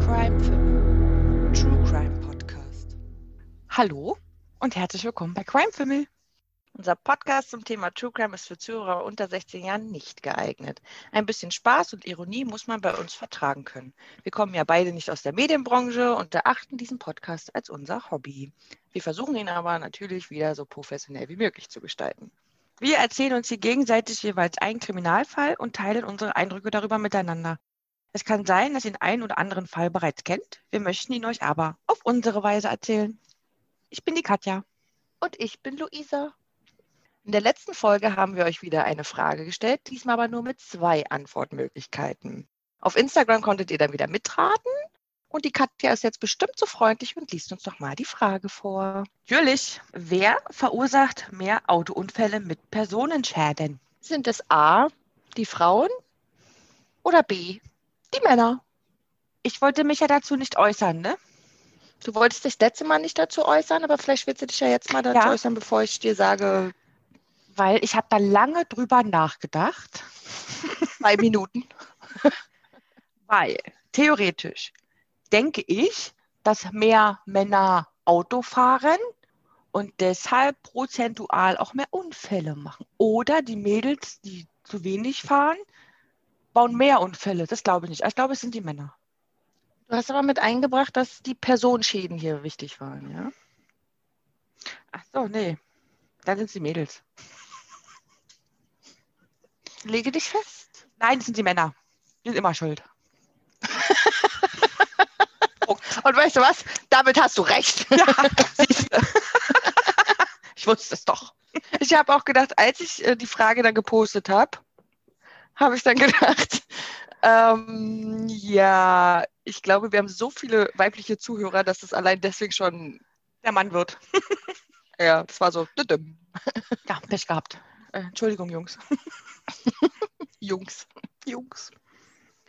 Crime. True Crime Podcast. Hallo und herzlich willkommen bei Crime Fimmel. Unser Podcast zum Thema True Crime ist für Zuhörer unter 16 Jahren nicht geeignet. Ein bisschen Spaß und Ironie muss man bei uns vertragen können. Wir kommen ja beide nicht aus der Medienbranche und erachten diesen Podcast als unser Hobby. Wir versuchen ihn aber natürlich wieder so professionell wie möglich zu gestalten. Wir erzählen uns hier gegenseitig jeweils einen Kriminalfall und teilen unsere Eindrücke darüber miteinander. Es kann sein, dass ihr den einen oder anderen Fall bereits kennt. Wir möchten ihn euch aber auf unsere Weise erzählen. Ich bin die Katja. Und ich bin Luisa. In der letzten Folge haben wir euch wieder eine Frage gestellt, diesmal aber nur mit zwei Antwortmöglichkeiten. Auf Instagram konntet ihr dann wieder mitraten und die Katja ist jetzt bestimmt so freundlich und liest uns doch mal die Frage vor. Natürlich, wer verursacht mehr Autounfälle mit Personenschäden? Sind es A, die Frauen oder B, die Männer? Ich wollte mich ja dazu nicht äußern, ne? Du wolltest dich letzte Mal nicht dazu äußern, aber vielleicht willst du dich ja jetzt mal dazu Ja. äußern, bevor ich dir sage, Weil ich habe da lange drüber nachgedacht. zwei Minuten. Weil theoretisch denke ich, dass mehr Männer Auto fahren und deshalb prozentual auch mehr Unfälle machen. Oder die Mädels, die zu wenig fahren, bauen mehr Unfälle. Das glaube ich nicht. Ich glaube, es sind die Männer. Du hast aber mit eingebracht, dass die Personenschäden hier wichtig waren, ja? Ach so, nee. Dann sind es die Mädels. Lege dich fest. Nein, das sind die Männer. Die sind immer schuld. Und weißt du was? Damit hast du recht. Ja. Ich wusste es doch. Ich habe auch gedacht, als ich äh, die Frage dann gepostet habe, habe ich dann gedacht, ähm, ja, ich glaube, wir haben so viele weibliche Zuhörer, dass es allein deswegen schon, Der Mann wird. ja, das war so. Ja, Pech gehabt. Äh, Entschuldigung, Jungs. Jungs. Jungs.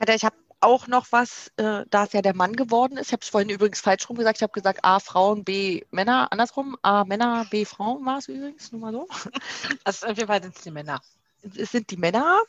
Ich habe auch noch was, äh, da es ja der Mann geworden ist. Ich habe es vorhin übrigens falsch rum gesagt. Ich habe gesagt A Frauen, B Männer. Andersrum, A Männer, B Frauen war es übrigens. Nur mal so. Also auf jeden Fall sind es die Männer. Es sind die Männer.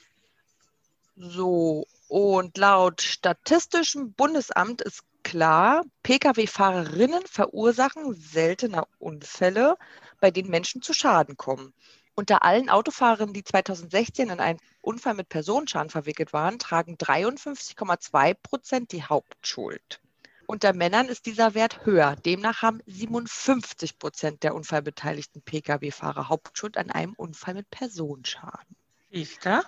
So, und laut Statistischem Bundesamt ist klar, Pkw-Fahrerinnen verursachen seltener Unfälle, bei denen Menschen zu Schaden kommen. Unter allen Autofahrerinnen, die 2016 in einen Unfall mit Personenschaden verwickelt waren, tragen 53,2 Prozent die Hauptschuld. Unter Männern ist dieser Wert höher. Demnach haben 57 Prozent der unfallbeteiligten Pkw-Fahrer Hauptschuld an einem Unfall mit Personenschaden. Siehst du?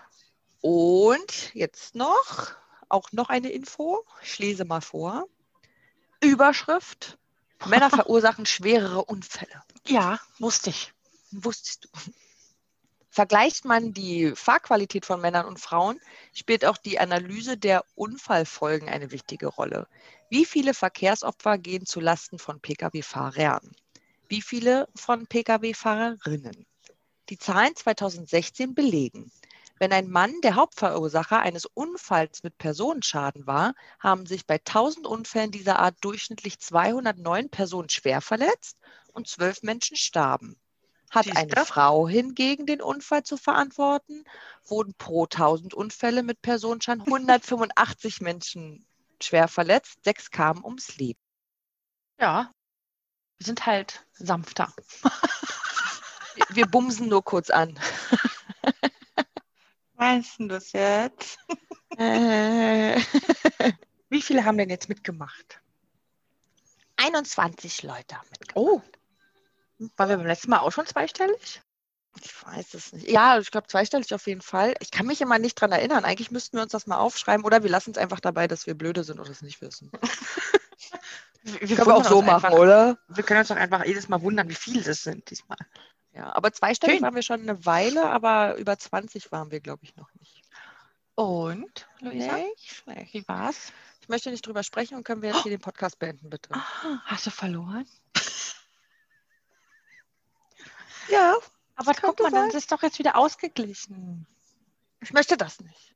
Und jetzt noch, auch noch eine Info. Ich lese mal vor. Überschrift. Männer verursachen schwerere Unfälle. Ja, wusste ich. Wusstest du? Vergleicht man die Fahrqualität von Männern und Frauen, spielt auch die Analyse der Unfallfolgen eine wichtige Rolle. Wie viele Verkehrsopfer gehen zu Lasten von Pkw-Fahrern? Wie viele von Pkw-Fahrerinnen? Die Zahlen 2016 belegen, wenn ein Mann der Hauptverursacher eines Unfalls mit Personenschaden war, haben sich bei 1000 Unfällen dieser Art durchschnittlich 209 Personen schwer verletzt und 12 Menschen starben. Hat Siehste? eine Frau hingegen den Unfall zu verantworten, wurden pro 1000 Unfälle mit Personenschaden 185 Menschen schwer verletzt, sechs kamen ums Leben. Ja. Wir sind halt sanfter. Wir, wir bumsen nur kurz an. Weißt du das jetzt? Wie viele haben denn jetzt mitgemacht? 21 Leute haben mitgemacht. Oh. Waren wir beim letzten Mal auch schon zweistellig? Ich weiß es nicht. Ja, ich glaube zweistellig auf jeden Fall. Ich kann mich immer nicht dran erinnern. Eigentlich müssten wir uns das mal aufschreiben oder wir lassen es einfach dabei, dass wir blöde sind oder es nicht wissen. Wir, Können wir auch so machen, einfach, oder? Wir können uns doch einfach jedes Mal wundern, wie viele das sind diesmal. Ja, aber zweistellig Schön. waren wir schon eine Weile, aber über 20 waren wir, glaube ich, noch nicht. Und, Luisa, Nicht schlecht. wie war's? Ich möchte nicht drüber sprechen und können wir jetzt hier den Podcast beenden, bitte? Ah, Hast du verloren? Ja, Aber Das guck mal, dann sein. ist es doch jetzt wieder ausgeglichen. ich möchte das nicht.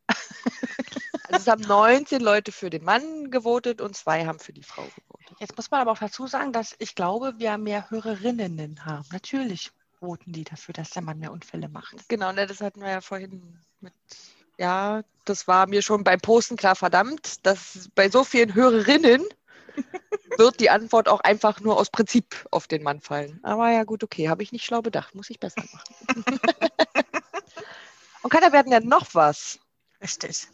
Also es haben 19 Leute für den Mann gewotet und zwei haben für die Frau gewotet. Jetzt muss man aber auch dazu sagen, dass ich glaube, wir mehr Hörerinnen haben. Natürlich voten die dafür, dass der Mann mehr Unfälle macht. Genau, ne, das hatten wir ja vorhin mit Ja, das war mir schon beim Posten klar, verdammt, dass bei so vielen Hörerinnen wird die Antwort auch einfach nur aus Prinzip auf den Mann fallen. Aber ja, gut, okay, habe ich nicht schlau bedacht, muss ich besser machen. Und keiner werden ja noch was. Richtig.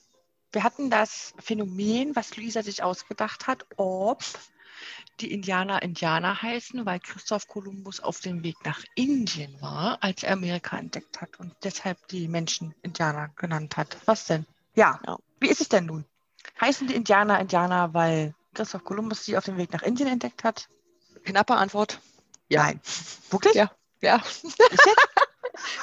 Wir hatten das Phänomen, was Luisa sich ausgedacht hat, ob die Indianer Indianer heißen, weil Christoph Kolumbus auf dem Weg nach Indien war, als er Amerika entdeckt hat und deshalb die Menschen Indianer genannt hat. Was denn? Ja. ja. Wie ist es denn nun? Heißen die Indianer Indianer, weil Christoph Kolumbus sie auf dem Weg nach Indien entdeckt hat? Knappe Antwort. Ja. Nein. Wirklich? Ja. Ja.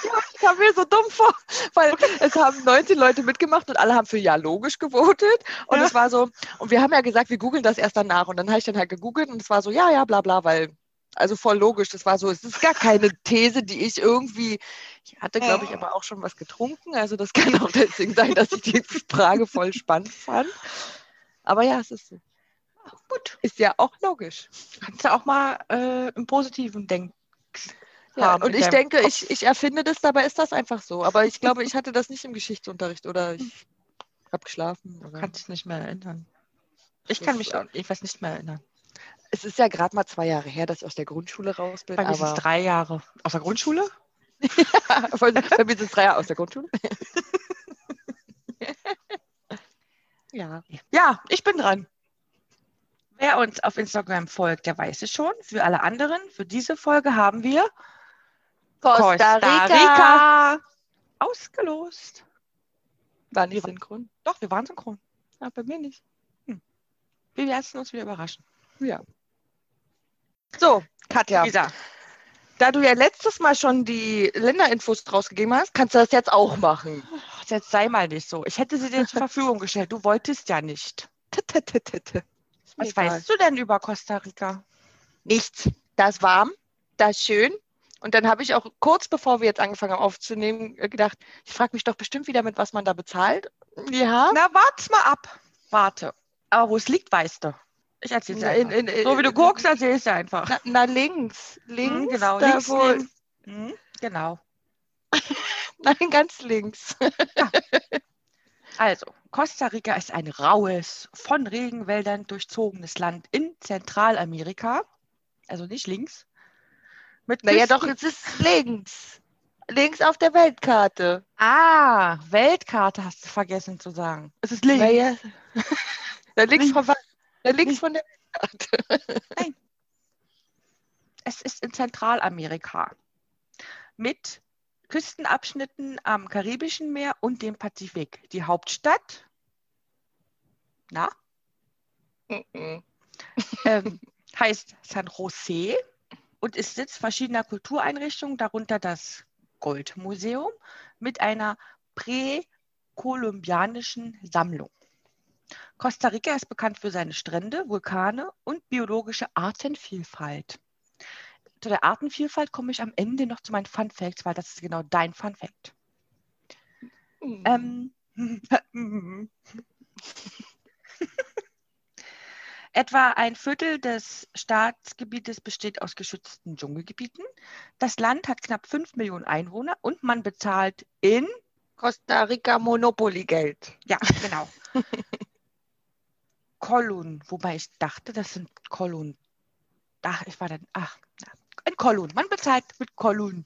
ja, ich kam mir so dumm vor, weil es haben 19 Leute mitgemacht und alle haben für Ja logisch gewotet. Und ja. es war so, und wir haben ja gesagt, wir googeln das erst danach. Und dann habe ich dann halt gegoogelt und es war so, ja, ja, bla bla, weil, also voll logisch. Das war so, es ist gar keine These, die ich irgendwie, ich hatte, glaube ich, aber auch schon was getrunken. Also das kann auch deswegen sein, dass ich die Frage voll spannend fand. Aber ja, es ist so. Gut. Ist ja auch logisch. Kannst du auch mal äh, im Positiven denken. Ja, und ich denke, ich, ich erfinde das, dabei ist das einfach so. Aber ich glaube, ich hatte das nicht im Geschichtsunterricht oder ich habe geschlafen. Oder? Kann dich nicht mehr erinnern. Ich kann mich auch etwas nicht mehr erinnern. Es ist ja gerade mal zwei Jahre her, dass ich aus der Grundschule raus bin. Bei mir sind es drei Jahre. Aus der Grundschule? ja, bei mir sind es drei Jahre aus der Grundschule. ja. Ja, ich bin dran. Wer uns auf Instagram folgt, der weiß es schon. Für alle anderen, für diese Folge haben wir Costa Rica, Costa Rica ausgelost. Waren die synchron? Doch, wir waren synchron. Ja, bei mir nicht. Hm. Wir lassen uns wieder überraschen. Ja. So, Katja. Lisa. Da du ja letztes Mal schon die Länderinfos rausgegeben hast, kannst du das jetzt auch machen. Jetzt sei mal nicht so. Ich hätte sie dir zur Verfügung gestellt. Du wolltest ja nicht. Was egal. weißt du denn über Costa Rica? Nichts. Da ist warm, da ist schön. Und dann habe ich auch kurz bevor wir jetzt angefangen haben aufzunehmen, äh, gedacht, ich frage mich doch bestimmt wieder, mit was man da bezahlt. Ja. Na, warte mal ab. Warte. Aber wo es liegt, weißt du. Ich erzähle es in, in, in, So wie du guckst, erzähl es einfach. Na, na, links. Links. Mhm, genau. Da links, wo, links. Mhm, genau. Nein, ganz links. Ja. Also, Costa Rica ist ein raues, von Regenwäldern durchzogenes Land in Zentralamerika. Also nicht links. Mit naja, doch, es ist links. Links auf der Weltkarte. Ah, Weltkarte hast du vergessen zu sagen. Es ist links. Naja. da links, von, da links von der Weltkarte. Nein. Es ist in Zentralamerika. Mit Küstenabschnitten am Karibischen Meer und dem Pazifik. Die Hauptstadt, na? ähm, heißt San Jose und ist Sitz verschiedener Kultureinrichtungen, darunter das Goldmuseum mit einer präkolumbianischen Sammlung. Costa Rica ist bekannt für seine Strände, Vulkane und biologische Artenvielfalt zu der Artenvielfalt komme ich am Ende noch zu meinen Fun Facts, weil das ist genau dein Fun Fact. Mhm. Ähm, Etwa ein Viertel des Staatsgebietes besteht aus geschützten Dschungelgebieten. Das Land hat knapp 5 Millionen Einwohner und man bezahlt in Costa Rica Monopoly-Geld. Ja, genau. Kolun, wobei ich dachte, das sind Kolun. Ach, ich war dann, ach, ein Kolun. Man bezahlt mit Kolun.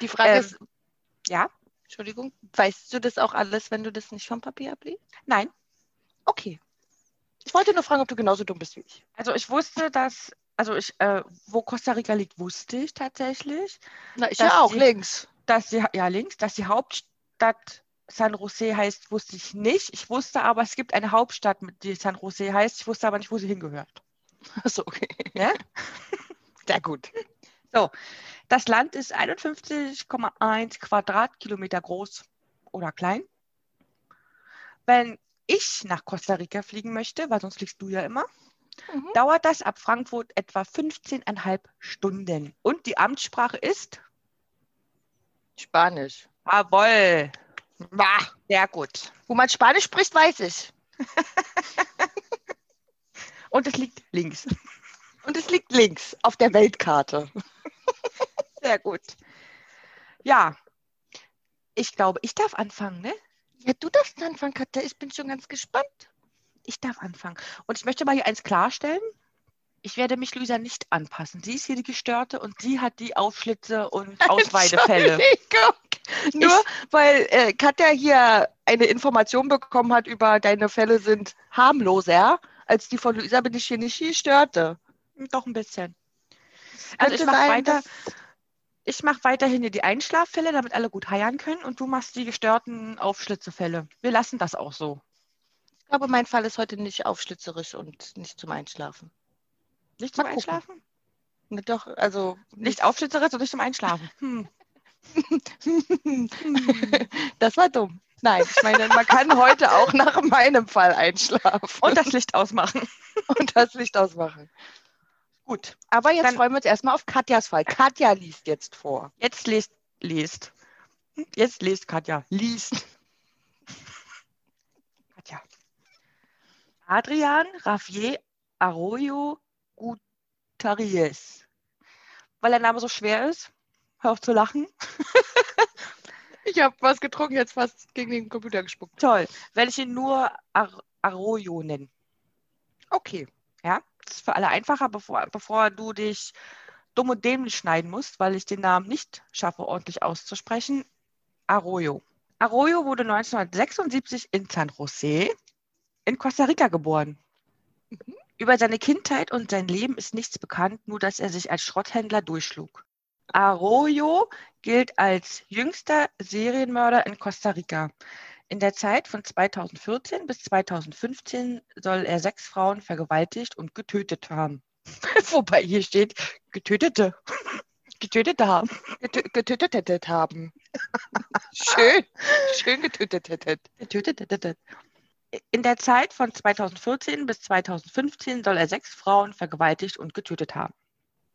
Die Frage ähm, ist, ja, Entschuldigung, weißt du das auch alles, wenn du das nicht vom Papier abliest? Nein. Okay. Ich wollte nur fragen, ob du genauso dumm bist wie ich. Also ich wusste, dass, also ich, äh, wo Costa Rica liegt, wusste ich tatsächlich. Na, ich ja auch, die, links. Dass die, ja, links, dass die Hauptstadt San Jose heißt, wusste ich nicht. Ich wusste aber, es gibt eine Hauptstadt, die San Jose heißt. Ich wusste aber nicht, wo sie hingehört. Achso, okay. Ja? Sehr gut. So, das Land ist 51,1 Quadratkilometer groß oder klein. Wenn ich nach Costa Rica fliegen möchte, weil sonst fliegst du ja immer, mhm. dauert das ab Frankfurt etwa 15,5 Stunden. Und die Amtssprache ist? Spanisch. Jawohl. Bah. Sehr gut. Wo man Spanisch spricht, weiß ich. Und es liegt links. Und es liegt links auf der Weltkarte. Sehr gut. Ja, Ich glaube, ich darf anfangen, ne? Ja, du darfst anfangen, Katja. Ich bin schon ganz gespannt. Ich darf anfangen. Und ich möchte mal hier eins klarstellen. Ich werde mich Luisa nicht anpassen. Sie ist hier die Gestörte und sie hat die Aufschlitze und Ausweidefälle. Entschuldigung. Nur weil äh, Katja hier eine Information bekommen hat über deine Fälle sind harmloser als die von Luisa, bin ich hier nicht Gestörte. Doch ein bisschen. Also ich mache weiter. Ich mache weiterhin hier die Einschlaffälle, damit alle gut heiern können und du machst die gestörten Aufschlitzefälle. Wir lassen das auch so. Ich glaube, mein Fall ist heute nicht aufschlitzerisch und nicht zum Einschlafen. Nicht zum. Einschlafen? Ne, Doch, also Nicht aufschlitzerisch und nicht zum Einschlafen. Hm. das war dumm. Nein, ich meine, man kann heute auch nach meinem Fall einschlafen Und das Licht ausmachen. und das Licht ausmachen. Gut. Aber jetzt Dann- freuen wir uns erstmal auf Katjas Fall. Katja liest jetzt vor. Jetzt lest, lest. Jetzt lest Katja. Liest. Katja. Adrian Raffier Arroyo Gutierrez. Weil der Name so schwer ist. Hör auf zu lachen. Ich habe was getrunken, jetzt fast gegen den Computer gespuckt. Toll. Werde ich ihn nur Ar Arroyo nennen. Okay. Ja, das ist für alle einfacher, bevor, bevor du dich dumm und dämlich schneiden musst, weil ich den Namen nicht schaffe, ordentlich auszusprechen. Arroyo. Arroyo wurde 1976 in San Jose in Costa Rica geboren. Über seine Kindheit und sein Leben ist nichts bekannt, nur dass er sich als Schrotthändler durchschlug. Arroyo gilt als jüngster Serienmörder in Costa Rica. In der Zeit von 2014 bis 2015 soll er sechs Frauen vergewaltigt und getötet haben. Wobei hier steht, getötete. Getötete haben. Getö- Getötetet haben. Schön. Schön getötetet. Getötete. In der Zeit von 2014 bis 2015 soll er sechs Frauen vergewaltigt und getötet haben.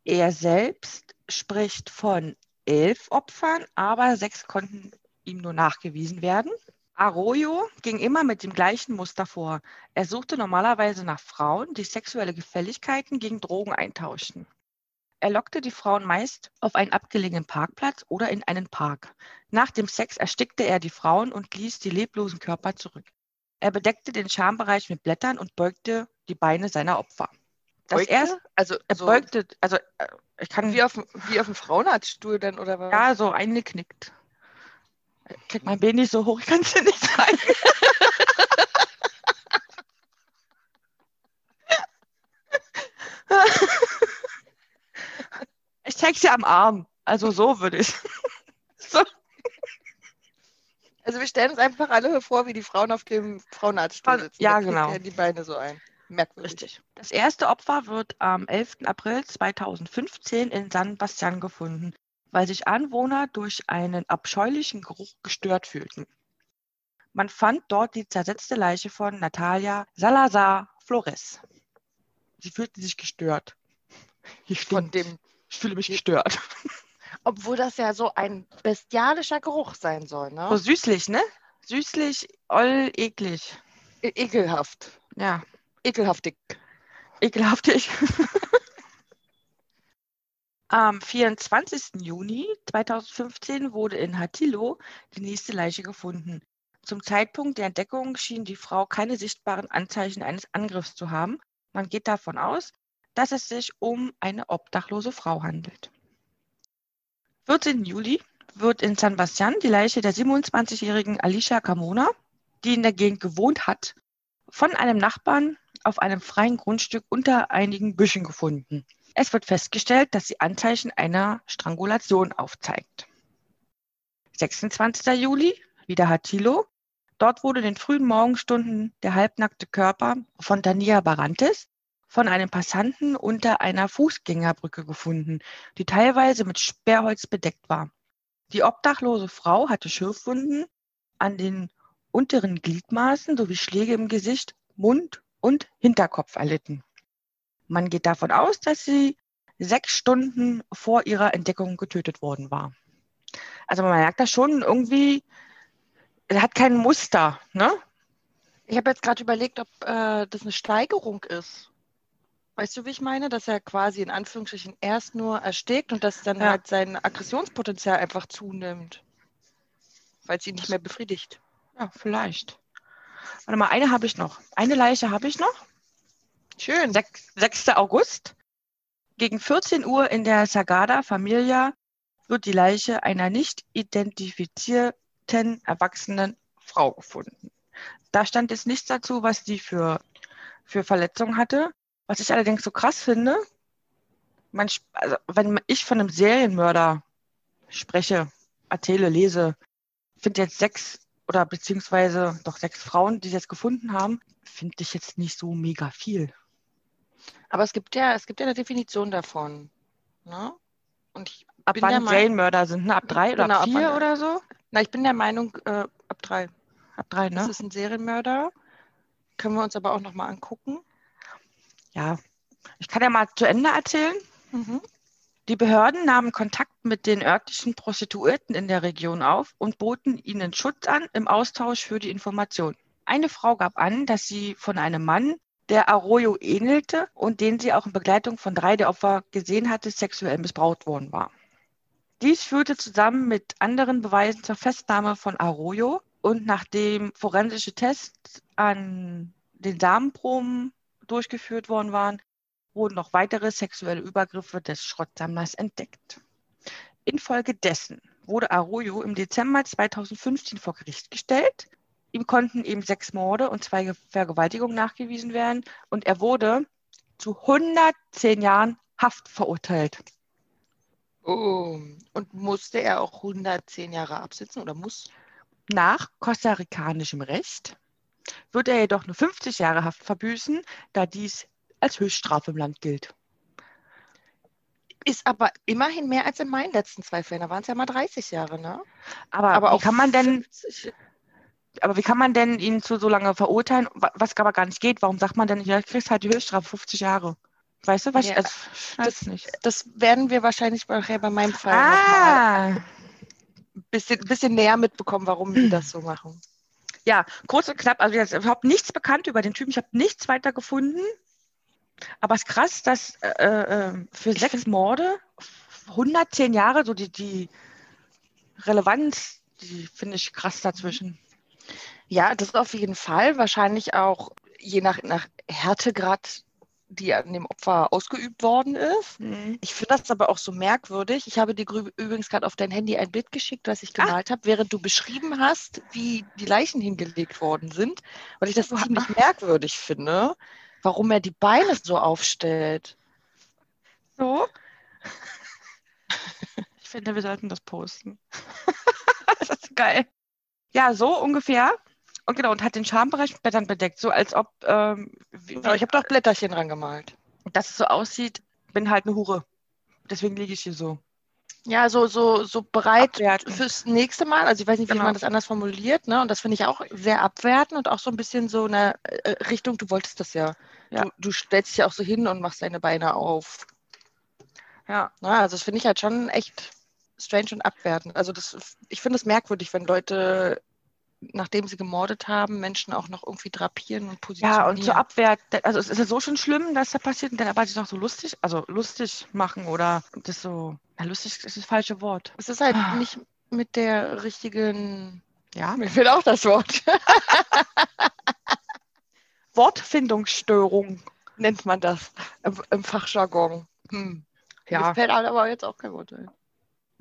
Er selbst spricht von elf Opfern, aber sechs konnten ihm nur nachgewiesen werden. Arroyo ging immer mit dem gleichen Muster vor. Er suchte normalerweise nach Frauen, die sexuelle Gefälligkeiten gegen Drogen eintauschten. Er lockte die Frauen meist auf einen abgelegenen Parkplatz oder in einen Park. Nach dem Sex erstickte er die Frauen und ließ die leblosen Körper zurück. Er bedeckte den Schambereich mit Blättern und beugte die Beine seiner Opfer. Das erste, Also er so beugte, also äh, ich kann wie auf, dem- wie auf dem Frauenarztstuhl dann oder was? ja so eingeknickt. Ich krieg mein Bein nicht so hoch, ich kann es dir nicht zeigen. ich zeig's dir am Arm. Also so würde ich. so. Also wir stellen uns einfach alle vor, wie die Frauen auf dem Frauenarztstuhl Frauen- sitzen. ja, genau. die Beine so ein. Merkwürdig. Richtig. Das erste Opfer wird am 11. April 2015 in San Bastian gefunden, weil sich Anwohner durch einen abscheulichen Geruch gestört fühlten. Man fand dort die zersetzte Leiche von Natalia Salazar Flores. Sie fühlte sich gestört. Hier Von dem, ich fühle mich gestört. obwohl das ja so ein bestialischer Geruch sein soll, ne? So süßlich, ne? Süßlich, oll, eklig. E ekelhaft. Ja, Ekelhaftig. Ekelhaftig. Am 24. Juni 2015 wurde in Hatillo die nächste Leiche gefunden. Zum Zeitpunkt der Entdeckung schien die Frau keine sichtbaren Anzeichen eines Angriffs zu haben. Man geht davon aus, dass es sich um eine obdachlose Frau handelt. 14. Juli wird in San Bastian die Leiche der 27-jährigen Alicia Carmona, die in der Gegend gewohnt hat, von einem Nachbarn auf einem freien Grundstück unter einigen Büschen gefunden. Es wird festgestellt, dass sie Anzeichen einer Strangulation aufzeigt. 26. Juli, wieder Hatilo. Dort wurde in den frühen Morgenstunden der halbnackte Körper von Dania Barantes von einem Passanten unter einer Fußgängerbrücke gefunden, die teilweise mit Sperrholz bedeckt war. Die obdachlose Frau hatte Schürfwunden an den unteren Gliedmaßen sowie Schläge im Gesicht, Mund und Hinterkopf erlitten. Man geht davon aus, dass sie sechs Stunden vor ihrer Entdeckung getötet worden war. Also man merkt da schon irgendwie, er hat kein Muster, ne? Ich habe jetzt gerade überlegt, ob äh, das eine Steigerung ist. Weißt du, wie ich meine? Dass er quasi in Anführungsstrichen erst nur erstickt und dass dann Ja. halt sein Aggressionspotenzial einfach zunimmt. weil sie ihn nicht mehr befriedigt. Ja, vielleicht. Warte mal, eine habe ich noch. Eine Leiche habe ich noch. Schön. 6, 6. August. Gegen 14 Uhr in der Sagada Familia wird die Leiche einer nicht identifizierten erwachsenen Frau gefunden. Da stand jetzt nichts dazu, was die für, für Verletzungen hatte. Was ich allerdings so krass finde, man, also wenn ich von einem Serienmörder spreche, erzähle, lese, finde jetzt sechs oder beziehungsweise doch sechs Frauen, die sie jetzt gefunden haben, finde ich jetzt nicht so mega viel. Aber es gibt ja, es gibt ja eine Definition davon. Ne? Und ich ab bin wann Serienmörder sind, ne? Ab drei oder genau, ab vier oder so? Na, ich bin der Meinung, äh, ab drei. Ab drei, ne? Das ist ein Serienmörder. Können wir uns aber auch nochmal angucken. Ja, ich kann ja mal zu Ende erzählen. Mhm. Die Behörden nahmen Kontakt mit den örtlichen Prostituierten in der Region auf und boten ihnen Schutz an im Austausch für die Information. Eine Frau gab an, dass sie von einem Mann, der Arroyo ähnelte und den sie auch in Begleitung von drei der Opfer gesehen hatte, sexuell missbraucht worden war. Dies führte zusammen mit anderen Beweisen zur Festnahme von Arroyo und nachdem forensische Tests an den Samenproben durchgeführt worden waren, wurden noch weitere sexuelle Übergriffe des Schrottsammlers entdeckt. Infolgedessen wurde Arroyo im Dezember 2015 vor Gericht gestellt. Ihm konnten eben sechs Morde und zwei Vergewaltigungen nachgewiesen werden und er wurde zu 110 Jahren Haft verurteilt. Oh, und musste er auch 110 Jahre absitzen oder muss? Nach kostarikanischem Recht wird er jedoch nur 50 Jahre Haft verbüßen, da dies als Höchststrafe im Land gilt. Ist aber immerhin mehr als in meinen letzten zwei Fällen. Da waren es ja mal 30 Jahre, ne? Aber, aber wie kann man denn. 50. Aber wie kann man denn ihn zu so lange verurteilen, was aber gar nicht geht? Warum sagt man denn, ja, du kriegst halt die Höchststrafe 50 Jahre? Weißt du, was ja, ich, also, das, nicht. das werden wir wahrscheinlich bei, bei meinem Fall ah. noch ein bisschen, bisschen näher mitbekommen, warum die das so machen. Ja, kurz und knapp, also jetzt überhaupt nichts bekannt über den Typen. Ich habe nichts weiter gefunden. Aber es ist krass, dass äh, äh, für sechs Morde 110 Jahre, so die, die Relevanz, die finde ich krass dazwischen. Ja, das ist auf jeden Fall. Wahrscheinlich auch je nach, nach Härtegrad, die an dem Opfer ausgeübt worden ist. Mhm. Ich finde das aber auch so merkwürdig. Ich habe dir übrigens gerade auf dein Handy ein Bild geschickt, was ich ah. gemalt ah. habe, während du beschrieben hast, wie die Leichen hingelegt worden sind, weil ich das ziemlich merkwürdig finde warum er die Beine so aufstellt. So? Ich finde, wir sollten das posten. das ist geil. Ja, so ungefähr. Und genau, und hat den Schambereich mit Blättern bedeckt, so als ob. Ähm, wie, ja, ich habe doch Blätterchen rangemalt. Dass es so aussieht, bin halt eine Hure. Deswegen liege ich hier so. Ja, so, so, so bereit abwerten. fürs nächste Mal. Also ich weiß nicht, wie genau. man das anders formuliert, ne? Und das finde ich auch sehr abwertend und auch so ein bisschen so eine äh, Richtung, du wolltest das ja. ja. Du, du, stellst dich ja auch so hin und machst deine Beine auf. Ja. Na, also das finde ich halt schon echt strange und abwertend. Also das, ich finde es merkwürdig, wenn Leute nachdem sie gemordet haben, Menschen auch noch irgendwie drapieren und positionieren. Ja, und zur Abwehr, also es ist ja so schon schlimm, dass da passiert und dann aber sich noch so lustig, also lustig machen oder das so, ja, lustig ist das falsche Wort. Es ist halt ah. nicht mit der richtigen, ja, mir fehlt auch das Wort. Wortfindungsstörung nennt man das im, im Fachjargon. Hm. Ja. Mir fällt aber jetzt auch kein Wort ein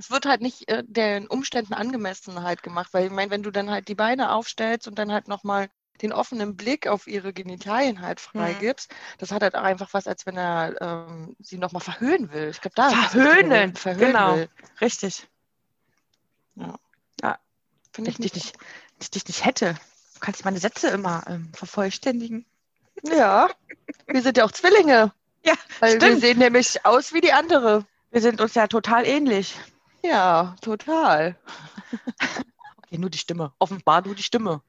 es wird halt nicht äh, den Umständen angemessen halt gemacht, weil ich meine, wenn du dann halt die Beine aufstellst und dann halt nochmal den offenen Blick auf ihre Genitalien halt freigibst, mhm. das hat halt auch einfach was, als wenn er ähm, sie nochmal verhöhnen will. Ich glaube, da verhöhnen, verhöhnen genau, will. richtig. Ja. ja. Finde ich nicht. Nicht, ich dich nicht hätte. Du kannst meine Sätze immer ähm, vervollständigen. Ja, wir sind ja auch Zwillinge. Ja, weil stimmt. wir sehen nämlich aus wie die andere. Wir sind uns ja total ähnlich. Ja, total. okay, nur die Stimme. Offenbar nur die Stimme.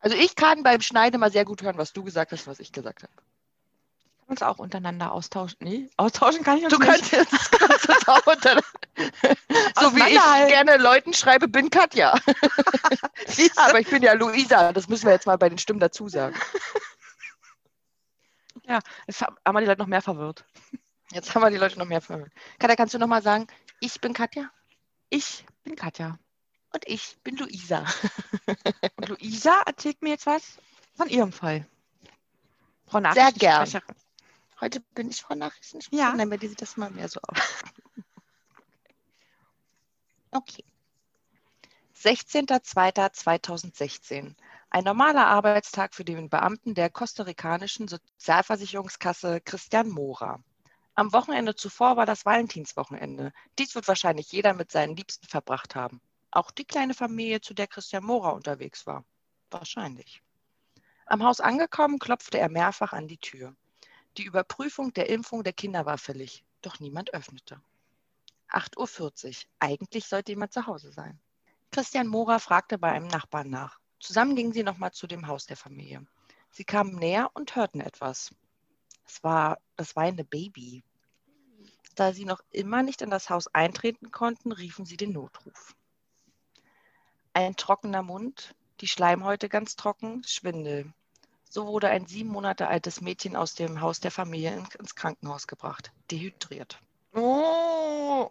Also ich kann beim Schneiden mal sehr gut hören, was du gesagt hast, was ich gesagt habe. Kann uns auch untereinander austauschen. Nee, austauschen kann ich uns du nicht. Du kannst es auch untereinander. so wie ich gerne Leuten schreibe, bin Katja. Aber ich bin ja Luisa. Das müssen wir jetzt mal bei den Stimmen dazu sagen. Ja, jetzt haben die Leute noch mehr verwirrt. Jetzt haben wir die Leute noch mehr verwirrt. Katja, kannst du noch mal sagen, ich bin Katja? Ich bin Katja. Und ich bin Luisa. Und Luisa erzählt mir jetzt was von ihrem Fall. Frau Sehr gern. Heute bin ich Frau Nachrichtensprecherin, ja. dann werde sie das mal mehr so auf. okay. 16.02.2016. Ein normaler Arbeitstag für den Beamten der kostarikanischen Sozialversicherungskasse Christian Mora. Am Wochenende zuvor war das Valentinswochenende. Dies wird wahrscheinlich jeder mit seinen Liebsten verbracht haben. Auch die kleine Familie, zu der Christian Mora unterwegs war. Wahrscheinlich. Am Haus angekommen, klopfte er mehrfach an die Tür. Die Überprüfung der Impfung der Kinder war fällig, doch niemand öffnete. 8.40 Uhr. Eigentlich sollte jemand zu Hause sein. Christian Mora fragte bei einem Nachbarn nach. Zusammen gingen sie nochmal zu dem Haus der Familie. Sie kamen näher und hörten etwas. Es war das weinende Baby. Da sie noch immer nicht in das Haus eintreten konnten, riefen sie den Notruf. Ein trockener Mund, die Schleimhäute ganz trocken, Schwindel. So wurde ein sieben Monate altes Mädchen aus dem Haus der Familie ins Krankenhaus gebracht, dehydriert. Oh.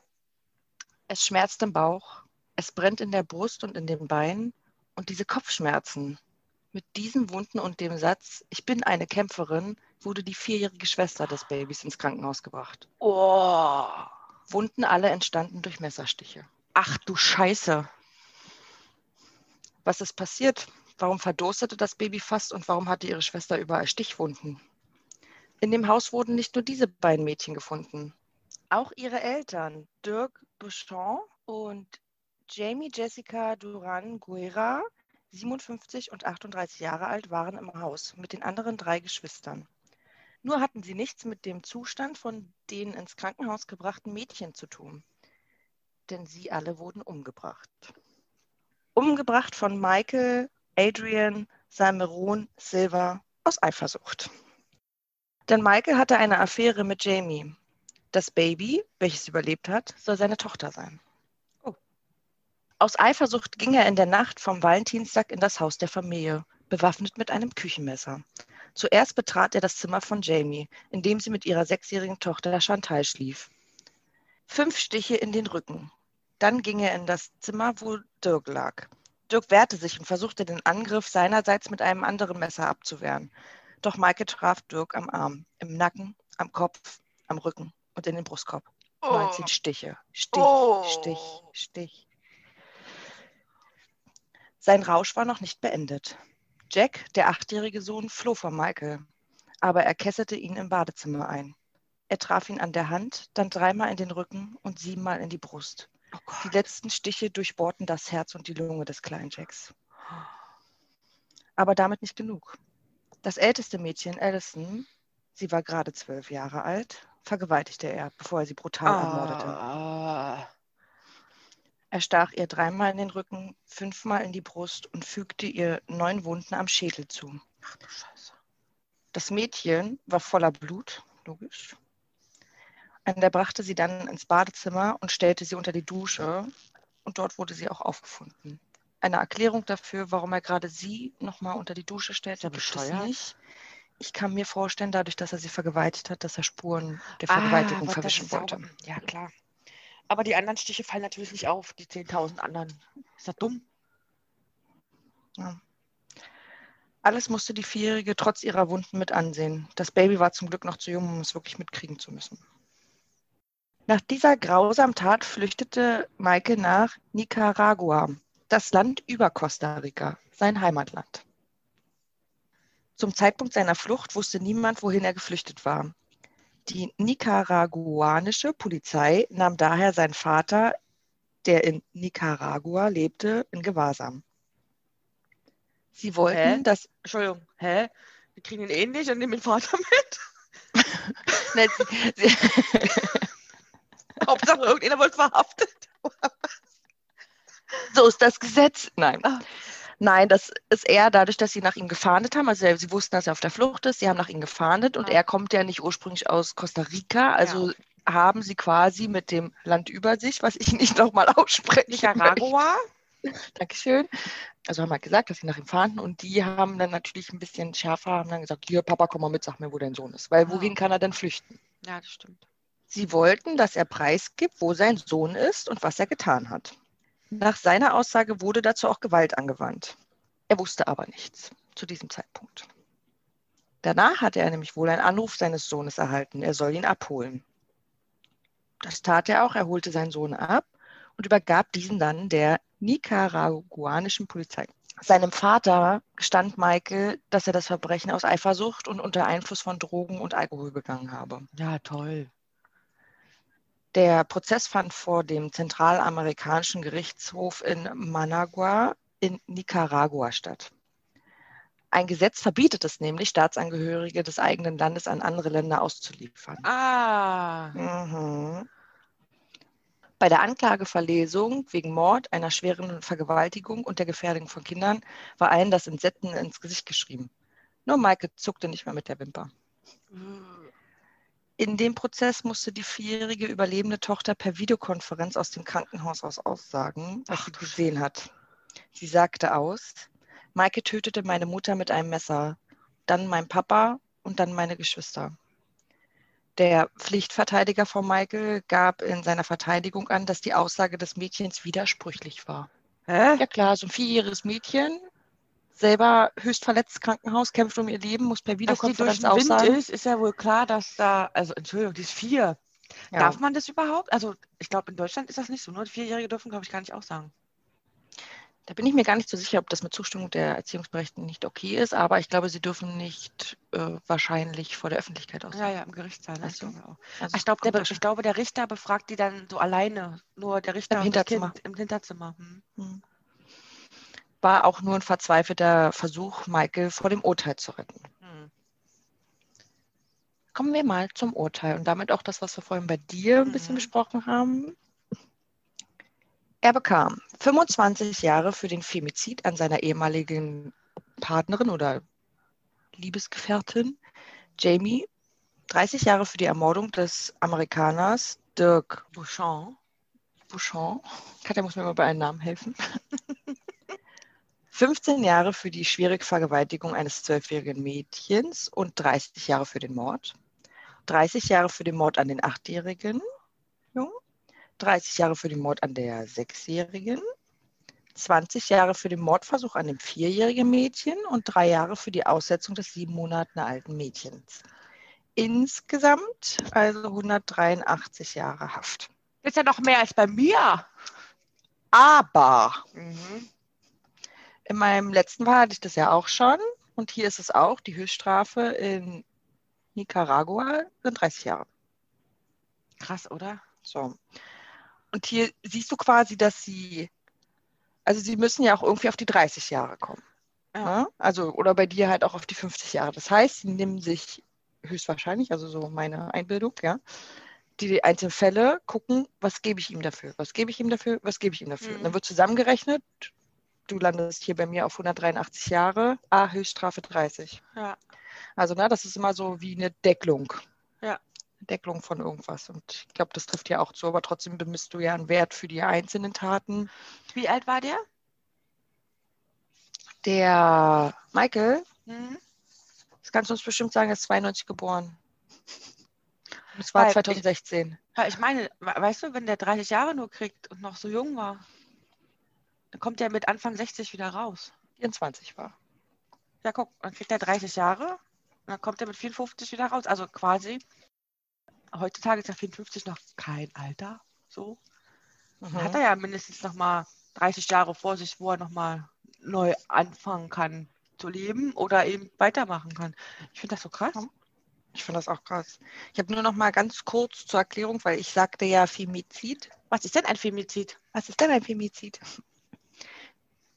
Es schmerzt im Bauch, es brennt in der Brust und in den Beinen und diese Kopfschmerzen. Mit diesen Wunden und dem Satz, ich bin eine Kämpferin, wurde die vierjährige Schwester des Babys ins Krankenhaus gebracht. Oh. Wunden alle entstanden durch Messerstiche. Ach du Scheiße. Was ist passiert? Warum verdurstete das Baby fast und warum hatte ihre Schwester überall Stichwunden? In dem Haus wurden nicht nur diese beiden Mädchen gefunden. Auch ihre Eltern, Dirk Bouchon und Jamie Jessica Duran Guerra, 57 und 38 Jahre alt, waren im Haus mit den anderen drei Geschwistern. Nur hatten sie nichts mit dem Zustand von den ins Krankenhaus gebrachten Mädchen zu tun, denn sie alle wurden umgebracht. Umgebracht von Michael Adrian Salmeron Silva aus Eifersucht. Denn Michael hatte eine Affäre mit Jamie. Das Baby, welches überlebt hat, soll seine Tochter sein. Aus Eifersucht ging er in der Nacht vom Valentinstag in das Haus der Familie, bewaffnet mit einem Küchenmesser. Zuerst betrat er das Zimmer von Jamie, in dem sie mit ihrer sechsjährigen Tochter Chantal schlief. Fünf Stiche in den Rücken. Dann ging er in das Zimmer, wo Dirk lag. Dirk wehrte sich und versuchte den Angriff seinerseits mit einem anderen Messer abzuwehren. Doch Maike traf Dirk am Arm, im Nacken, am Kopf, am Rücken und in den Brustkorb. Oh. 19 Stiche. Stich, oh. Stich, Stich. Sein Rausch war noch nicht beendet. Jack, der achtjährige Sohn, floh vor Michael, aber er kesselte ihn im Badezimmer ein. Er traf ihn an der Hand, dann dreimal in den Rücken und siebenmal in die Brust. Oh die letzten Stiche durchbohrten das Herz und die Lunge des kleinen Jacks. Aber damit nicht genug. Das älteste Mädchen, Alison, sie war gerade zwölf Jahre alt, vergewaltigte er, bevor er sie brutal ah. ermordete. Er stach ihr dreimal in den Rücken, fünfmal in die Brust und fügte ihr neun Wunden am Schädel zu. Ach du Scheiße. Das Mädchen war voller Blut, logisch, und er brachte sie dann ins Badezimmer und stellte sie unter die Dusche. Und dort wurde sie auch aufgefunden. Eine Erklärung dafür, warum er gerade sie nochmal unter die Dusche stellte, gibt es nicht. Ich kann mir vorstellen, dadurch, dass er sie vergewaltigt hat, dass er Spuren der Vergewaltigung ah, verwischen wollte. Ja, klar. Aber die anderen Stiche fallen natürlich nicht auf, die 10.000 anderen. Ist das dumm? Ja. Alles musste die Vierjährige trotz ihrer Wunden mit ansehen. Das Baby war zum Glück noch zu jung, um es wirklich mitkriegen zu müssen. Nach dieser grausamen Tat flüchtete Michael nach Nicaragua, das Land über Costa Rica, sein Heimatland. Zum Zeitpunkt seiner Flucht wusste niemand, wohin er geflüchtet war. Die nicaraguanische Polizei nahm daher seinen Vater, der in Nicaragua lebte, in Gewahrsam. Sie wollten, hä? dass. Entschuldigung, hä? Wir kriegen ihn ähnlich eh und nehmen den Vater mit. Nein, sie, sie, Hauptsache irgendjemand wird verhaftet. so ist das Gesetz. Nein. Ah. Nein, das ist eher dadurch, dass sie nach ihm gefahndet haben. Also sie wussten, dass er auf der Flucht ist. Sie haben nach ihm gefahndet und ja. er kommt ja nicht ursprünglich aus Costa Rica. Also ja. haben sie quasi mit dem Land über sich, was ich nicht nochmal ausspreche. Nicaragua. Dankeschön. Also haben wir halt gesagt, dass sie nach ihm fahnden und die haben dann natürlich ein bisschen schärfer, haben dann gesagt, hier Papa, komm mal mit, sag mir, wo dein Sohn ist. Weil ah. wohin kann er denn flüchten? Ja, das stimmt. Sie wollten, dass er preisgibt, wo sein Sohn ist und was er getan hat. Nach seiner Aussage wurde dazu auch Gewalt angewandt. Er wusste aber nichts zu diesem Zeitpunkt. Danach hatte er nämlich wohl einen Anruf seines Sohnes erhalten, er soll ihn abholen. Das tat er auch, er holte seinen Sohn ab und übergab diesen dann der nicaraguanischen Polizei. Seinem Vater gestand Michael, dass er das Verbrechen aus Eifersucht und unter Einfluss von Drogen und Alkohol begangen habe. Ja, toll. Der Prozess fand vor dem Zentralamerikanischen Gerichtshof in Managua in Nicaragua statt. Ein Gesetz verbietet es nämlich, Staatsangehörige des eigenen Landes an andere Länder auszuliefern. Ah. Mhm. Bei der Anklageverlesung wegen Mord, einer schweren Vergewaltigung und der Gefährdung von Kindern war allen das Entsetzen ins Gesicht geschrieben. Nur Michael zuckte nicht mehr mit der Wimper. In dem Prozess musste die vierjährige überlebende Tochter per Videokonferenz aus dem Krankenhaus aus aussagen, was Ach, sie gesehen hat. Sie sagte aus, Maike tötete meine Mutter mit einem Messer, dann mein Papa und dann meine Geschwister. Der Pflichtverteidiger von Michael gab in seiner Verteidigung an, dass die Aussage des Mädchens widersprüchlich war. Hä? Ja klar, so ein vierjähriges Mädchen, selber höchst verletzt Krankenhaus, kämpft um ihr Leben, muss per Dass die durch Videokonferenz den Wind aussagen. ist, ist ja wohl klar, dass da, also Entschuldigung, die ist vier. Ja. Darf man das überhaupt? Also ich glaube, in Deutschland ist das nicht so. Nur die Vierjährige dürfen, glaube ich, gar nicht aussagen. Da bin ich mir gar nicht so sicher, ob das mit Zustimmung der Erziehungsberechtigten nicht okay ist, aber ich glaube, sie dürfen nicht äh, wahrscheinlich vor der Öffentlichkeit aussagen. Ja, ja, im Gerichtssaal. das so. auch. Also Ich, glaube, der, ich glaube, der Richter befragt die dann so alleine. Nur der Richter Im Hinterzimmer. Kind im Hinterzimmer. Hm. Hm. War auch nur ein verzweifelter Versuch, Michael vor dem Urteil zu retten. Hm. Kommen wir mal zum Urteil und damit auch das, was wir vorhin bei dir ein bisschen Mhm. besprochen haben. Er bekam 25 Jahre für den Femizid an seiner ehemaligen Partnerin oder Liebesgefährtin Jamie, 30 Jahre für die Ermordung des Amerikaners Dirk Bouchon. Bouchon. Katja muss mir mal bei einem Namen helfen. 15 Jahre für die schwierige Vergewaltigung eines zwölfjährigen Mädchens und 30 Jahre für den Mord. 30 Jahre für den Mord an den achtjährigen Jungen. 30 Jahre für den Mord an der sechsjährigen. 20 Jahre für den Mordversuch an dem vierjährigen Mädchen und drei Jahre für die Aussetzung des sieben Monate alten Mädchens. Insgesamt also 183 Jahre Haft. Ist ja noch mehr als bei mir. Aber Mhm. In meinem letzten Fall hatte ich das ja auch schon. Und hier ist es auch. Die Höchststrafe in Nicaragua sind 30 Jahre. Krass, oder? So. Und hier siehst du quasi, dass sie, also sie müssen ja auch irgendwie auf die 30 Jahre kommen. Ja. Ne? Also, oder bei dir halt auch auf die 50 Jahre. Das heißt, sie nehmen sich höchstwahrscheinlich, also so meine Einbildung, ja, die einzelnen Fälle, gucken, was gebe ich ihm dafür, was gebe ich ihm dafür, was gebe ich ihm dafür. Mhm. Und dann wird zusammengerechnet, du landest hier bei mir auf 183 Jahre, A, Höchststrafe 30. Ja. Also, na, das ist immer so wie eine Deckelung. Ja. Deckelung von irgendwas. Und ich glaube, das trifft ja auch zu, aber trotzdem bemisst du ja einen Wert für die einzelnen Taten. Wie alt war der? Der Michael, Mhm. das kannst du uns bestimmt sagen, er ist 92 geboren. Und es war Weil ich- 2016. Ja, ich meine, we- weißt du, wenn der 30 Jahre nur kriegt und noch so jung war, dann kommt er mit Anfang 60 wieder raus. 24 war. Ja, guck, dann kriegt er 30 Jahre dann kommt er mit 54 wieder raus. Also quasi, heutzutage ist ja 54 noch kein Alter. So. Dann hat Mhm. er ja mindestens noch mal 30 Jahre vor sich, wo er noch mal neu anfangen kann zu leben oder eben weitermachen kann. Ich finde das so krass. Ja. Ich finde das auch krass. Ich habe nur noch mal ganz kurz zur Erklärung, weil ich sagte ja Femizid. Was ist denn ein Femizid? Was ist denn ein Femizid?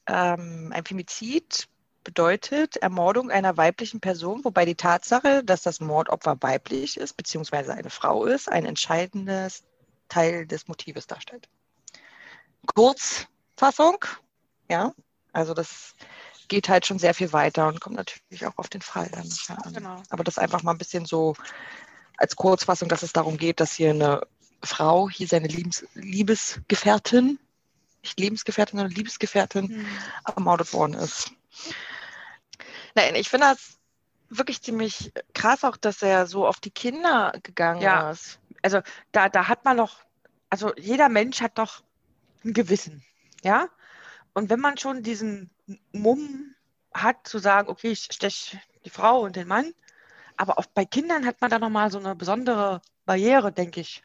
Ähm, ein Femizid bedeutet Ermordung einer weiblichen Person, wobei die Tatsache, dass das Mordopfer weiblich ist, beziehungsweise eine Frau ist, ein entscheidendes Teil des Motives darstellt. Kurzfassung, ja, also das geht halt schon sehr viel weiter und kommt natürlich auch auf den Fall dann an. Genau. Aber das einfach mal ein bisschen so als Kurzfassung, dass es darum geht, dass hier eine Frau, hier seine Liebes Liebesgefährtin, nicht Lebensgefährtin, sondern Liebesgefährtin, Hm. ermordet worden ist. Nein, ich finde das wirklich ziemlich krass auch, dass er so auf die Kinder gegangen Ja. ist. Da, da hat man noch, also jeder Mensch hat doch ein Gewissen. Ja? Und wenn man schon diesen Mumm hat, zu sagen, okay, ich steche die Frau und den Mann, aber auch bei Kindern hat man da nochmal so eine besondere Barriere, denke ich.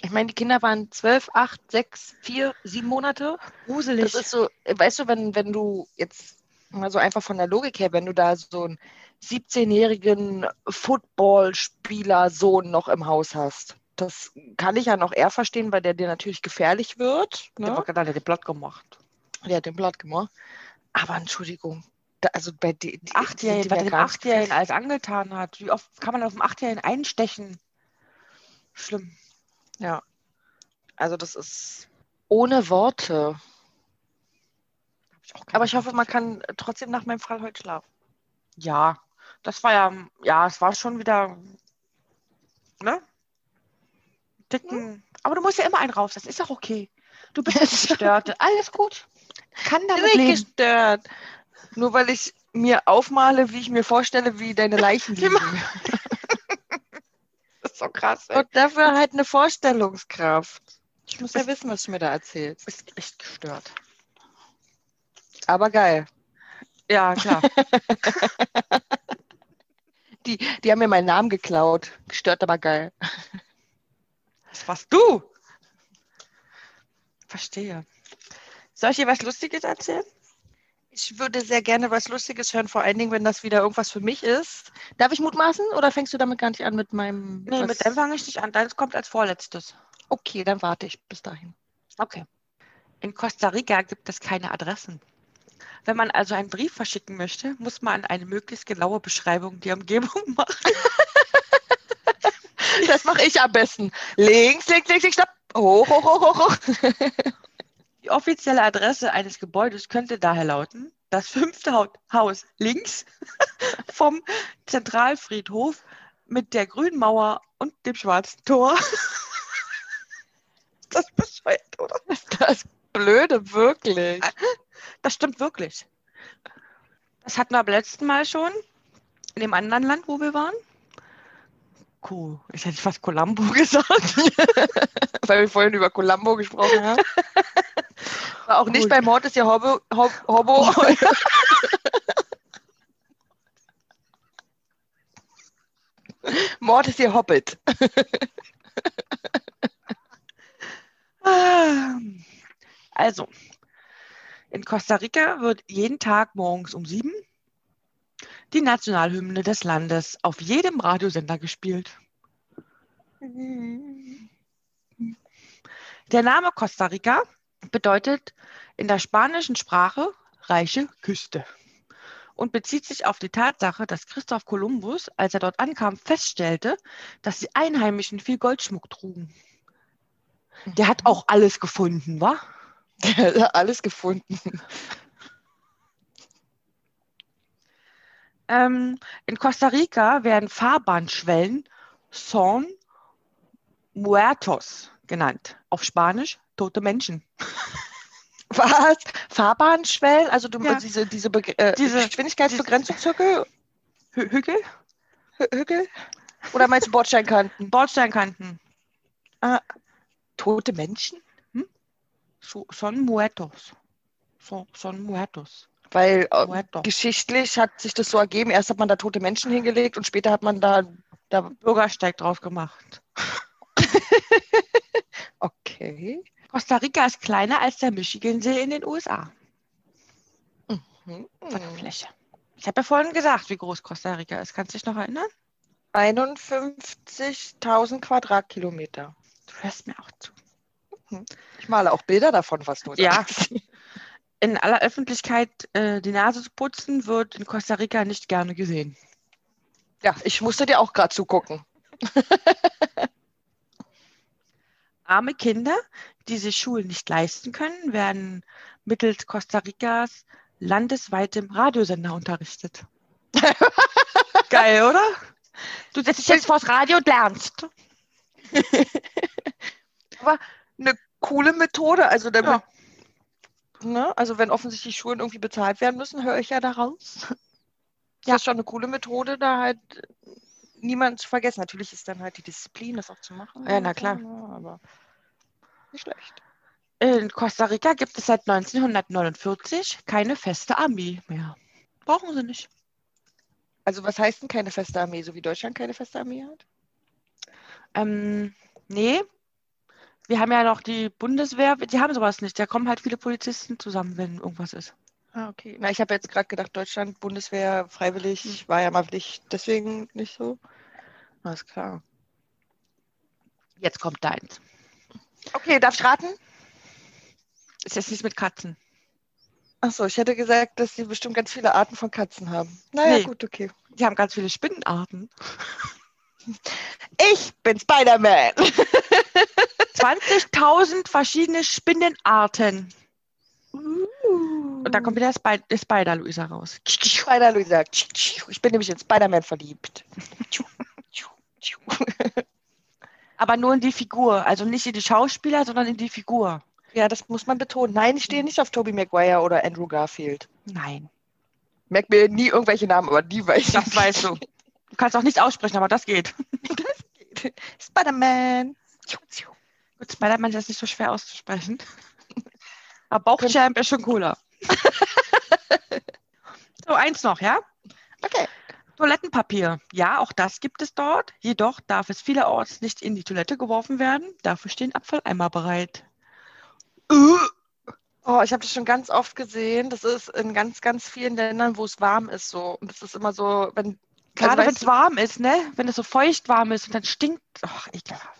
Ich meine, die Kinder waren zwölf, acht, sechs, vier, sieben Monate. Gruselig. Das ist so, weißt du, wenn, wenn du jetzt mal so einfach von der Logik her, wenn du da so einen 17-jährigen Footballspieler-Sohn noch im Haus hast, das kann ich ja noch eher verstehen, weil der dir natürlich gefährlich wird. Der Ne? hat gerade den Blatt gemacht. Der hat den Blatt gemacht. Aber Entschuldigung, da, also bei die, die Achtjährigen, die was ganz Achtjährigen alles angetan hat. Wie oft kann man auf dem Achtjährigen einstechen? Schlimm. Ja. Also das ist ohne Worte. Ich Aber ich hoffe, man kann trotzdem nach meinem Fall heute schlafen. Ja, das war ja, ja, es war schon wieder, ne? Dicken. Aber du musst ja immer einen raus, das ist auch okay. Du bist nicht gestört. Alles gut. Kann damit Nicht leben. gestört. Nur weil ich mir aufmale, wie ich mir vorstelle, wie deine Leichen liegen. Ist so krass. Ey. Und dafür halt eine Vorstellungskraft. Ich muss ja wissen, was du mir da erzählst. Du bist echt gestört. Aber geil. Ja, klar. Die, die haben mir meinen Namen geklaut. Gestört, aber geil. Das warst du. Verstehe. Soll ich dir was Lustiges erzählen? Ich würde sehr gerne was Lustiges hören, vor allen Dingen, wenn das wieder irgendwas für mich ist. Darf ich mutmaßen oder fängst du damit gar nicht an mit meinem. Nee, was- mit dem fange ich nicht an. Deins kommt als vorletztes. Okay, dann warte ich bis dahin. Okay. In Costa Rica gibt es keine Adressen. Wenn man also einen Brief verschicken möchte, muss man eine möglichst genaue Beschreibung der Umgebung machen. Das mache ich am besten. Links, links, links, links, stopp. Hoch, hoch, hoch, hoch, hoch. Die offizielle Adresse eines Gebäudes könnte daher lauten, das fünfte Hau- Haus links vom Zentralfriedhof mit der grünen Mauer und dem schwarzen Tor. Das ist bescheuert, oder? Das Blöde, wirklich. Das stimmt wirklich. Das hatten wir beim letzten Mal schon in dem anderen Land, wo wir waren. Cool. Ich hätte fast Colombo gesagt. Weil wir vorhin über Columbo gesprochen haben. War auch nicht Gut. bei Mord ist ja Hobo. Hob, Hobo. Mord ist ihr Hobbit. Also, in Costa Rica wird jeden Tag morgens um sieben die Nationalhymne des Landes auf jedem Radiosender gespielt. Der Name Costa Rica bedeutet in der spanischen Sprache reiche Küste und bezieht sich auf die Tatsache, dass Christoph Kolumbus, als er dort ankam, feststellte, dass die Einheimischen viel Goldschmuck trugen. Der hat auch alles gefunden, wa? Der hat alles gefunden. Ähm, in Costa Rica werden Fahrbahnschwellen Son Muertos genannt. Auf Spanisch tote Menschen. Was? Fahrbahnschwellen? Also du, Ja. diese, diese, Be äh, Diese- Geschwindigkeitsbegrenzungshügel? Hü Hügel? Hü- Hügel? Oder meinst du Bordsteinkanten? Bordsteinkanten. Tote Menschen? So, son Muertos. So, son Muertos. Weil äh, geschichtlich hat sich das so ergeben, erst hat man da tote Menschen hingelegt und später hat man da, da Bürgersteig drauf gemacht. okay. Costa Rica ist kleiner als der Michigansee in den USA. Hm. Von der Fläche. Ich habe ja vorhin gesagt, wie groß Costa Rica ist. Kannst du dich noch erinnern? 51.000 Quadratkilometer. Du hörst mir auch zu. Ich male auch Bilder davon, was du Ja. sagst. In aller Öffentlichkeit äh, die Nase zu putzen, wird in Costa Rica nicht gerne gesehen. Ja, ich musste dir auch gerade zugucken. Arme Kinder, die sich Schulen nicht leisten können, werden mittels Costa Ricas landesweitem Radiosender unterrichtet. Geil, oder? Du setzt dich jetzt vors Radio und lernst. Eine coole Methode. Also, damit, ne? also wenn offensichtlich Schulen irgendwie bezahlt werden müssen, höre ich ja daraus. Ja. Das ist schon eine coole Methode, da halt niemanden zu vergessen. Natürlich ist dann halt die Disziplin, das auch zu machen. Ja, na klar. ne, Aber nicht schlecht. In Costa Rica gibt es seit 1949 keine feste Armee mehr. Brauchen sie nicht. Also was heißt denn keine feste Armee, so wie Deutschland keine feste Armee hat? Ähm, nee. Wir haben ja noch die Bundeswehr, die haben sowas nicht. Da kommen halt viele Polizisten zusammen, wenn irgendwas ist. Ah, okay. Na, ich habe jetzt gerade gedacht, Deutschland, Bundeswehr, freiwillig, Hm. war ja mal Pflicht, deswegen nicht so. Alles klar. Jetzt kommt deins. Okay, darf ich raten? Ist jetzt nichts mit Katzen. Achso, ich hätte gesagt, dass sie bestimmt ganz viele Arten von Katzen haben. Naja, Nee. gut, okay. Die haben ganz viele Spinnenarten. Ich bin Spider-Man. 20.000 verschiedene Spinnenarten. Und da kommt wieder der Spider-Luisa raus. Spider-Luisa. Ich bin nämlich in Spider-Man verliebt. Aber nur in die Figur. Also nicht in die Schauspieler, sondern in die Figur. Ja, das muss man betonen. Nein, ich stehe nicht auf Tobey Maguire oder Andrew Garfield. Nein, Merk mir nie irgendwelche Namen, aber die weiß ich. das weißt du. Du kannst auch nichts aussprechen, aber das geht. Spider-Man. Gut, Spider-Man ist jetzt nicht so schwer auszusprechen. Aber Bauchchamp ist schon cooler. so, eins noch, ja? Okay. Toilettenpapier. Ja, auch das gibt es dort. Jedoch darf es vielerorts nicht in die Toilette geworfen werden. Dafür stehen Abfalleimer bereit. Oh, ich habe das schon ganz oft gesehen. Das ist in ganz, ganz vielen Ländern, wo es warm ist so. Und das ist immer so, wenn. Gerade wenn weißt es warm ist, ne? Wenn es so feucht warm ist und dann stinkt. Ach, ekelhaft.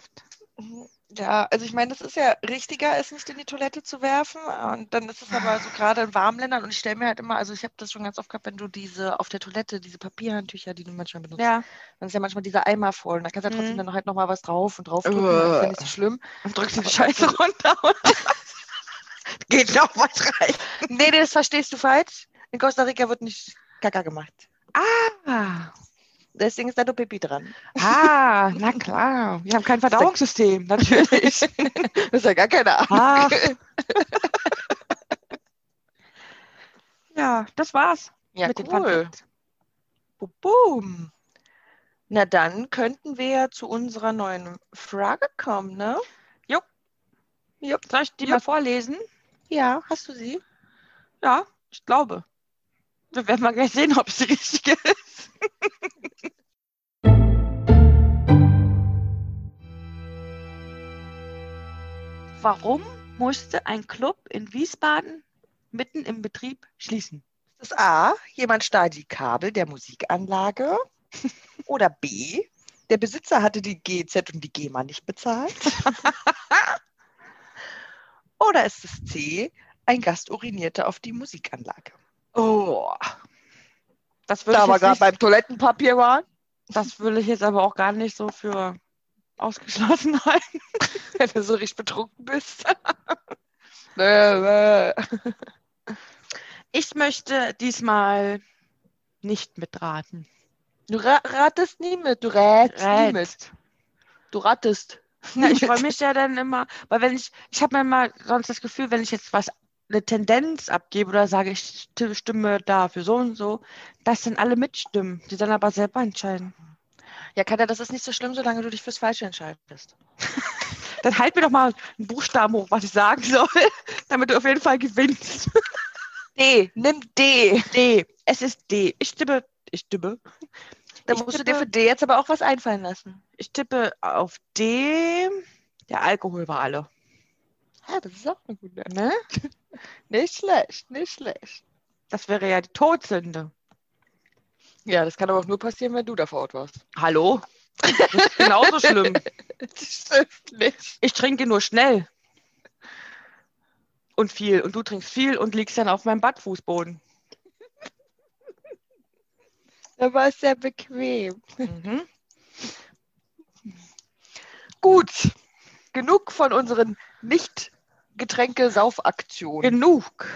Ja, also ich meine, das ist ja richtiger, es nicht in die Toilette zu werfen. Und dann ist es aber so gerade in warmen Ländern. Und ich stelle mir halt immer, also ich habe das schon ganz oft gehabt, wenn du diese auf der Toilette, diese Papierhandtücher, die du manchmal benutzt, Ja. dann ist ja manchmal dieser Eimer voll. Und da kannst du ja trotzdem Mhm. dann halt nochmal was drauf und drauf drücken. Das ist ja nicht so schlimm. Und drückst du die Scheiße runter und geht noch was rein. Nee, nee, das verstehst du falsch. In Costa Rica wird nicht Kaka gemacht. Ah, Deswegen ist da nur Pipi dran. ah, na klar. Wir haben kein Verdauungssystem, natürlich. Das ist ja gar keine Ahnung. Ach. Ja, das war's Ja, mit cool. Facts. Boom. Na dann könnten wir ja zu unserer neuen Frage kommen, ne? Soll ich die Ja. mal vorlesen? Ja, hast du sie? Ja, ich glaube. Wir werden mal gleich sehen, ob es die richtige ist. Warum musste ein Club in Wiesbaden mitten im Betrieb schließen? Das ist A, jemand stahl die Kabel der Musikanlage. Oder B, der Besitzer hatte die GZ und die GEMA nicht bezahlt. Oder ist es C, ein Gast urinierte auf die Musikanlage? Oh. Das würde, Da ich wir jetzt gerade beim Toilettenpapier waren. das würde ich jetzt aber auch gar nicht so für ausgeschlossen halten. wenn du so richtig betrunken bist. Ich möchte diesmal nicht mitraten. du ra ratest nie mit, du rätst nie mit. Du rattest. Na, ich freue mich ja dann immer, weil wenn ich, ich habe manchmal sonst das Gefühl, wenn ich jetzt was, eine Tendenz abgebe oder sage, ich sti- stimme da für so und so, dass dann alle mitstimmen, die dann aber selber entscheiden. Ja, Katja, das ist nicht so schlimm, solange du dich fürs Falsche entscheidest. Dann halt mir doch mal einen Buchstaben hoch, was ich sagen soll, damit du auf jeden Fall gewinnst. D, nimm D. D. Es ist D. Ich tippe, ich tippe, Da Ich musst du dir tippe- für D jetzt aber auch was einfallen lassen. ich tippe auf D. Der Alkohol war alle. Ja, das ist auch eine gute. Ne? Nicht schlecht, nicht schlecht. Das wäre ja die Todsünde. Ja, das kann aber auch nur passieren, wenn du da vor Ort warst. Hallo? Das ist genauso schlimm. Das stimmt nicht. Ich trinke nur schnell. Und viel. Und du trinkst viel und liegst dann auf meinem Badfußboden. Da war es sehr bequem. Mhm. Gut. Genug von unseren Nicht-Getränke-Saufaktionen. Genug.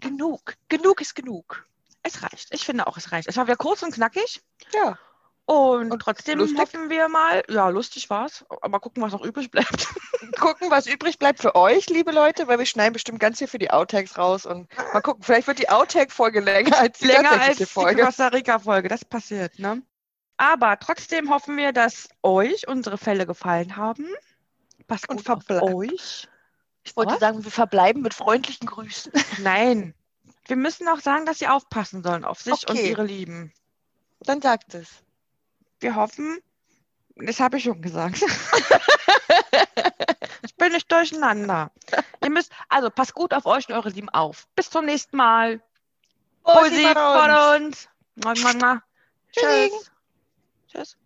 genug. Genug ist genug. Es reicht. Ich finde auch, es reicht. Es war wieder kurz und knackig. Ja. Und, Und trotzdem lustig? hoffen wir mal, ja, lustig war's. Aber gucken, was noch übrig bleibt. Gucken, was übrig bleibt für euch, liebe Leute, weil wir schneiden bestimmt ganz viel für die Outtakes raus. Und mal gucken, vielleicht wird die Outtake-Folge länger als die Länger als die Folge. Costa Rica-Folge. Das passiert, ne? Aber trotzdem hoffen wir, dass euch unsere Fälle gefallen haben. Passt Und gut auf euch. Ich wollte Was? sagen, wir verbleiben mit freundlichen Grüßen. Nein. Wir müssen auch sagen, dass sie aufpassen sollen auf sich und Okay. ihre Lieben. Dann sagt es. Wir hoffen, das habe ich schon gesagt. ich bin nicht durcheinander. Ihr müsst, also passt gut auf euch und eure Lieben auf. Bis zum nächsten Mal. Bussi von uns. uns. Tschüss. Tschüss.